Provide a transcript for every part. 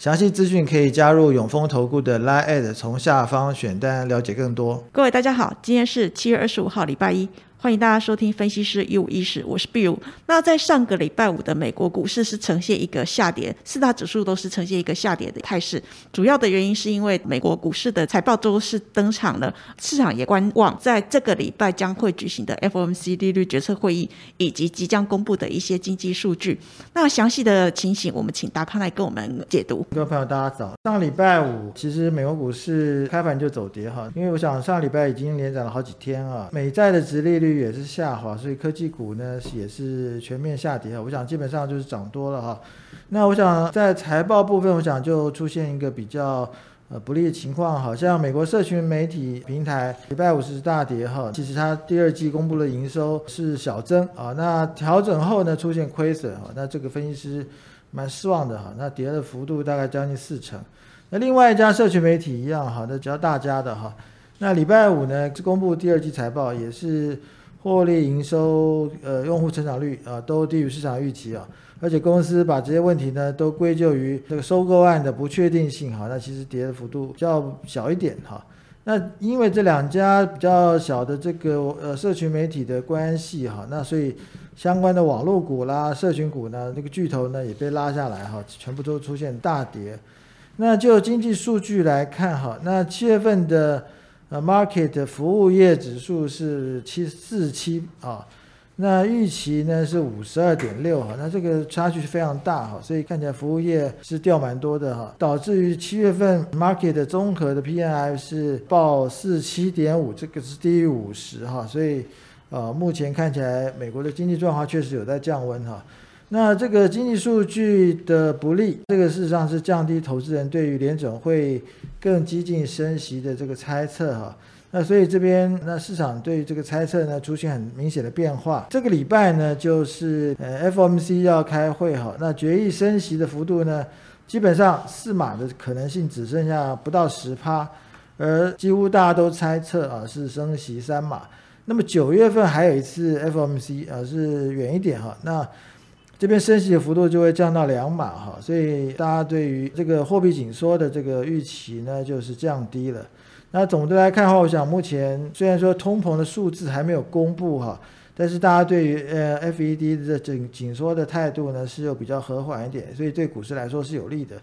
详细资讯可以加入永丰投顾的 Line，从下方选单了解更多。各位大家好，今天是七月二十五号，礼拜一。欢迎大家收听分析师一五一十，我是 Bill。那在上个礼拜五的美国股市是呈现一个下跌，四大指数都是呈现一个下跌的态势。主要的原因是因为美国股市的财报周是登场了，市场也观望在这个礼拜将会举行的 FOMC 利率决策会议以及即将公布的一些经济数据。那详细的情形，我们请达康来跟我们解读。各位朋友，大家早。上礼拜五其实美国股市开盘就走跌哈，因为我想上礼拜已经连涨了好几天啊，美债的值利率。也是下滑，所以科技股呢也是全面下跌我想基本上就是涨多了哈。那我想在财报部分，我想就出现一个比较呃不利的情况，好像美国社群媒体平台礼拜五是大跌哈。其实它第二季公布的营收是小增啊，那调整后呢出现亏损哈。那这个分析师蛮失望的哈。那跌的幅度大概将近四成。那另外一家社群媒体一样哈，那比较大家的哈。那礼拜五呢公布第二季财报也是。获利、营收、呃，用户成长率啊，都低于市场预期啊，而且公司把这些问题呢，都归咎于这个收购案的不确定性哈，那其实跌的幅度较小一点哈。那因为这两家比较小的这个呃社群媒体的关系哈，那所以相关的网络股啦、社群股呢，这个巨头呢也被拉下来哈，全部都出现大跌。那就经济数据来看哈，那七月份的。呃，market 服务业指数是七四七啊，那预期呢是五十二点六哈，那这个差距是非常大哈，所以看起来服务业是掉蛮多的哈，导致于七月份 market 综合的 PNI 是报四七点五，这个是低于五十哈，所以呃目前看起来美国的经济状况确实有在降温哈。那这个经济数据的不利，这个事实上是降低投资人对于联总会更激进升息的这个猜测哈。那所以这边那市场对于这个猜测呢出现很明显的变化。这个礼拜呢就是呃 FOMC 要开会哈，那决议升息的幅度呢基本上四码的可能性只剩下不到十趴，而几乎大家都猜测啊是升息三码。那么九月份还有一次 FOMC 啊是远一点哈，那。这边升息的幅度就会降到两码哈，所以大家对于这个货币紧缩的这个预期呢，就是降低了。那总的来看的话，我想目前虽然说通膨的数字还没有公布哈，但是大家对于呃 FED 的紧紧缩的态度呢，是有比较和缓一点，所以对股市来说是有利的。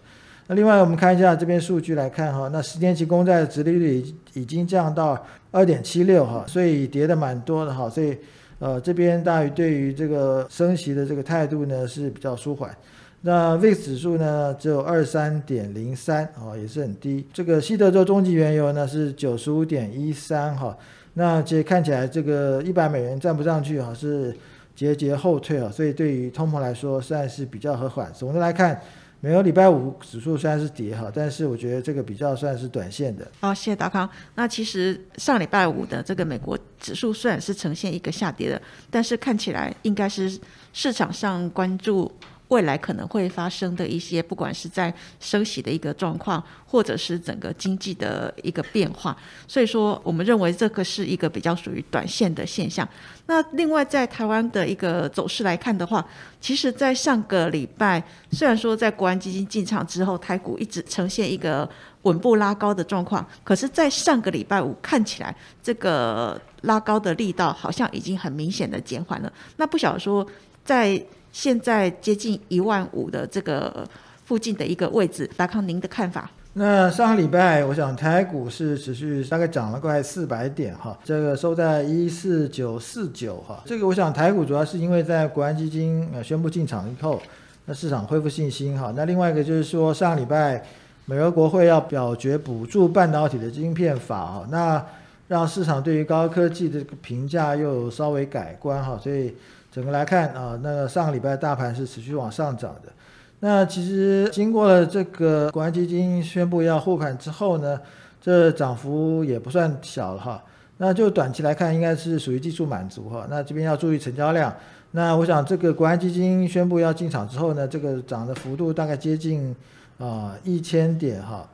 那另外我们看一下这边数据来看哈，那十年期公债的殖利率已已经降到二点七六哈，所以跌的蛮多的哈，所以。呃，这边大于对于这个升息的这个态度呢是比较舒缓。那 VIX 指数呢只有二三点零三啊，也是很低。这个西德州中级原油呢是九十五点一三哈。那其实看起来这个一百美元站不上去哈，是节节后退啊，所以对于通膨来说算是比较和缓。总的来看。没有礼拜五指数虽然是跌哈，但是我觉得这个比较算是短线的。好，谢谢达康。那其实上礼拜五的这个美国指数虽然是呈现一个下跌的，但是看起来应该是市场上关注未来可能会发生的一些，不管是在升息的一个状况，或者是整个经济的一个变化。所以说，我们认为这个是一个比较属于短线的现象。那另外，在台湾的一个走势来看的话，其实，在上个礼拜，虽然说在国安基金进场之后，台股一直呈现一个稳步拉高的状况，可是，在上个礼拜五看起来，这个拉高的力道好像已经很明显的减缓了。那不晓得说，在现在接近一万五的这个附近的一个位置，达康您的看法？那上个礼拜，我想台股是持续大概涨了快四百点哈，这个收在一四九四九哈。这个我想台股主要是因为在国安基金呃宣布进场以后，那市场恢复信心哈。那另外一个就是说上个礼拜美国国会要表决补助半导体的晶片法哈，那让市场对于高科技的评价又稍微改观哈，所以整个来看啊，那上个礼拜大盘是持续往上涨的。那其实经过了这个国安基金宣布要护盘之后呢，这涨幅也不算小了哈。那就短期来看，应该是属于技术满足哈。那这边要注意成交量。那我想这个国安基金宣布要进场之后呢，这个涨的幅度大概接近啊一千点哈。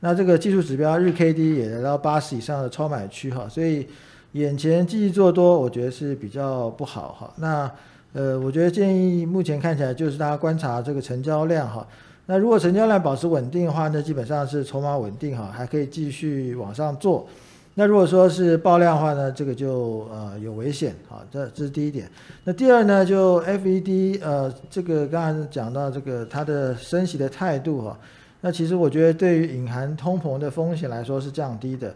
那这个技术指标日 K D 也来到八十以上的超买区哈，所以眼前继续做多，我觉得是比较不好哈。那呃，我觉得建议目前看起来就是大家观察这个成交量哈。那如果成交量保持稳定的话，那基本上是筹码稳定哈，还可以继续往上做。那如果说是爆量的话呢，这个就呃有危险啊，这这是第一点。那第二呢，就 FED 呃这个刚才讲到这个它的升息的态度哈，那其实我觉得对于隐含通膨的风险来说是降低的。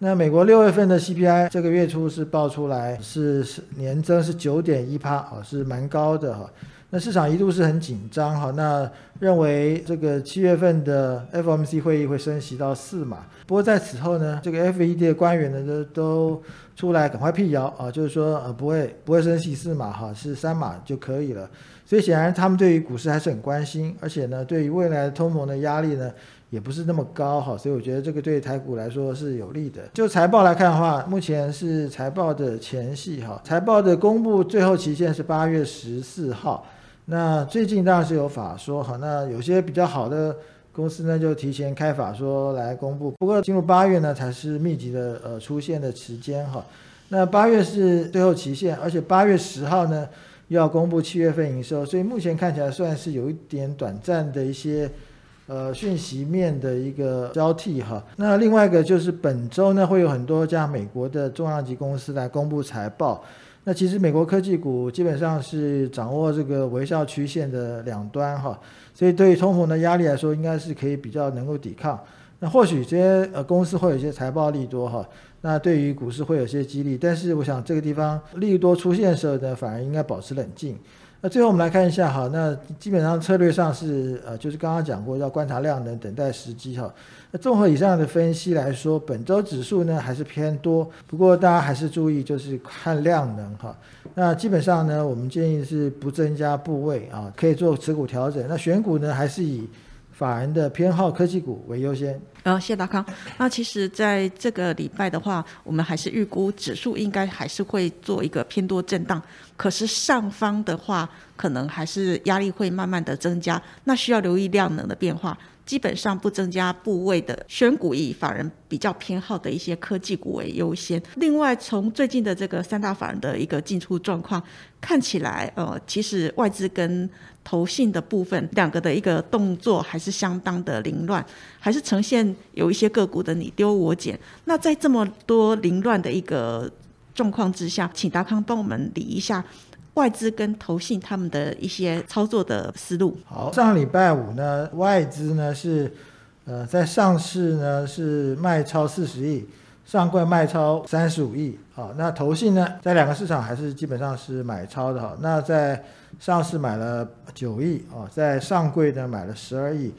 那美国六月份的 CPI 这个月初是报出来是是年增是九点一帕啊，是蛮高的哈。那市场一度是很紧张哈，那认为这个七月份的 FOMC 会议会升息到四码。不过在此后呢，这个 FED 的官员呢都都出来赶快辟谣啊，就是说呃不会不会升息四码哈，是三码就可以了。所以显然他们对于股市还是很关心，而且呢对于未来通膨的压力呢。也不是那么高哈，所以我觉得这个对台股来说是有利的。就财报来看的话，目前是财报的前戏哈，财报的公布最后期限是八月十四号。那最近当然是有法说哈，那有些比较好的公司呢就提前开法说来公布。不过进入八月呢才是密集的呃出现的时间哈。那八月是最后期限，而且八月十号呢又要公布七月份营收，所以目前看起来算是有一点短暂的一些。呃，讯息面的一个交替哈。那另外一个就是本周呢，会有很多家美国的重量级公司来公布财报。那其实美国科技股基本上是掌握这个微笑曲线的两端哈，所以对于通膨的压力来说，应该是可以比较能够抵抗。那或许这些呃公司会有一些财报利多哈，那对于股市会有些激励。但是我想这个地方利多出现的时候呢，反而应该保持冷静。那最后我们来看一下哈，那基本上策略上是呃，就是刚刚讲过要观察量能，等待时机哈。那综合以上的分析来说，本周指数呢还是偏多，不过大家还是注意就是看量能哈。那基本上呢，我们建议是不增加部位啊，可以做持股调整。那选股呢还是以法人的偏好科技股为优先。呃，谢达康。那其实在这个礼拜的话，我们还是预估指数应该还是会做一个偏多震荡。可是上方的话，可能还是压力会慢慢的增加，那需要留意量能的变化。基本上不增加部位的选股，以法人比较偏好的一些科技股为优先。另外，从最近的这个三大法人的一个进出状况看起来，呃，其实外资跟投信的部分两个的一个动作还是相当的凌乱，还是呈现有一些个股的你丢我捡。那在这么多凌乱的一个状况之下，请达康帮我们理一下外资跟投信他们的一些操作的思路。好，上礼拜五呢，外资呢是呃在上市呢是卖超四十亿，上柜卖超三十五亿。好，那投信呢在两个市场还是基本上是买超的哈。那在上市买了九亿啊，在上柜呢买了十二亿。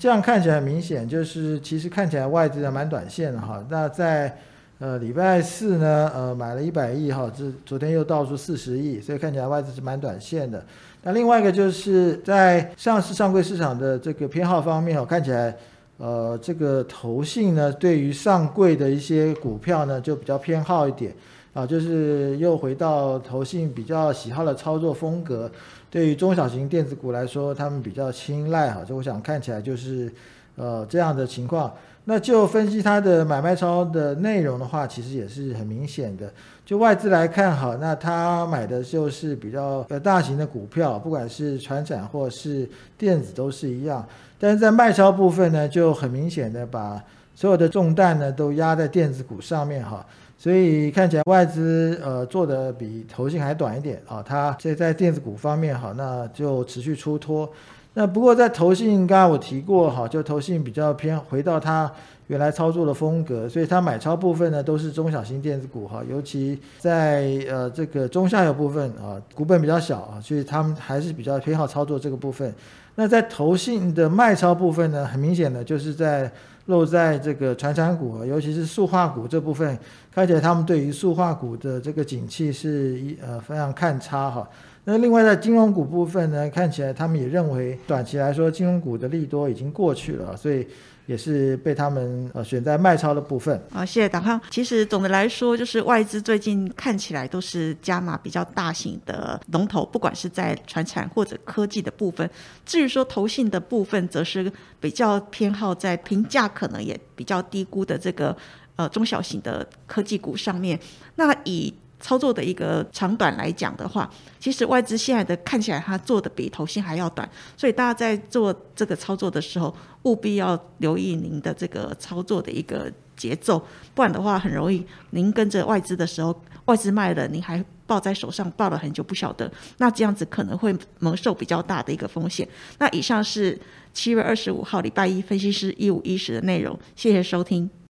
这样看起来很明显，就是其实看起来外资蛮短线的哈。那在呃，礼拜四呢，呃，买了一百亿哈，这昨天又倒出四十亿，所以看起来外资是蛮短线的。那另外一个就是在上市上柜市场的这个偏好方面哦，看起来，呃，这个投信呢，对于上柜的一些股票呢，就比较偏好一点。啊，就是又回到投信比较喜好的操作风格。对于中小型电子股来说，他们比较青睐哈，就我想看起来就是呃这样的情况。那就分析它的买卖超的内容的话，其实也是很明显的。就外资来看，好，那他买的就是比较呃大型的股票，不管是船产或是电子都是一样。但是在卖超部分呢，就很明显的把所有的重担呢都压在电子股上面哈。所以看起来外资呃做的比投信还短一点啊。它这在电子股方面好，那就持续出脱。那不过在投信，刚刚我提过哈，就投信比较偏回到它原来操作的风格，所以它买超部分呢都是中小型电子股哈，尤其在呃这个中下游部分啊，股本比较小啊，所以他们还是比较偏好操作这个部分。那在投信的卖超部分呢，很明显的就是在漏在这个传产股，尤其是塑化股这部分，看起来他们对于塑化股的这个景气是一呃非常看差哈。那另外在金融股部分呢，看起来他们也认为短期来说金融股的利多已经过去了，所以也是被他们呃选在卖超的部分。好，谢谢达康。其实总的来说，就是外资最近看起来都是加码比较大型的龙头，不管是在传产或者科技的部分。至于说投信的部分，则是比较偏好在评价可能也比较低估的这个呃中小型的科技股上面。那以操作的一个长短来讲的话，其实外资现在的看起来它做的比头信还要短，所以大家在做这个操作的时候，务必要留意您的这个操作的一个节奏，不然的话很容易您跟着外资的时候，外资卖了，您还抱在手上抱了很久不晓得，那这样子可能会蒙受比较大的一个风险。那以上是七月二十五号礼拜一分析师一五一十的内容，谢谢收听。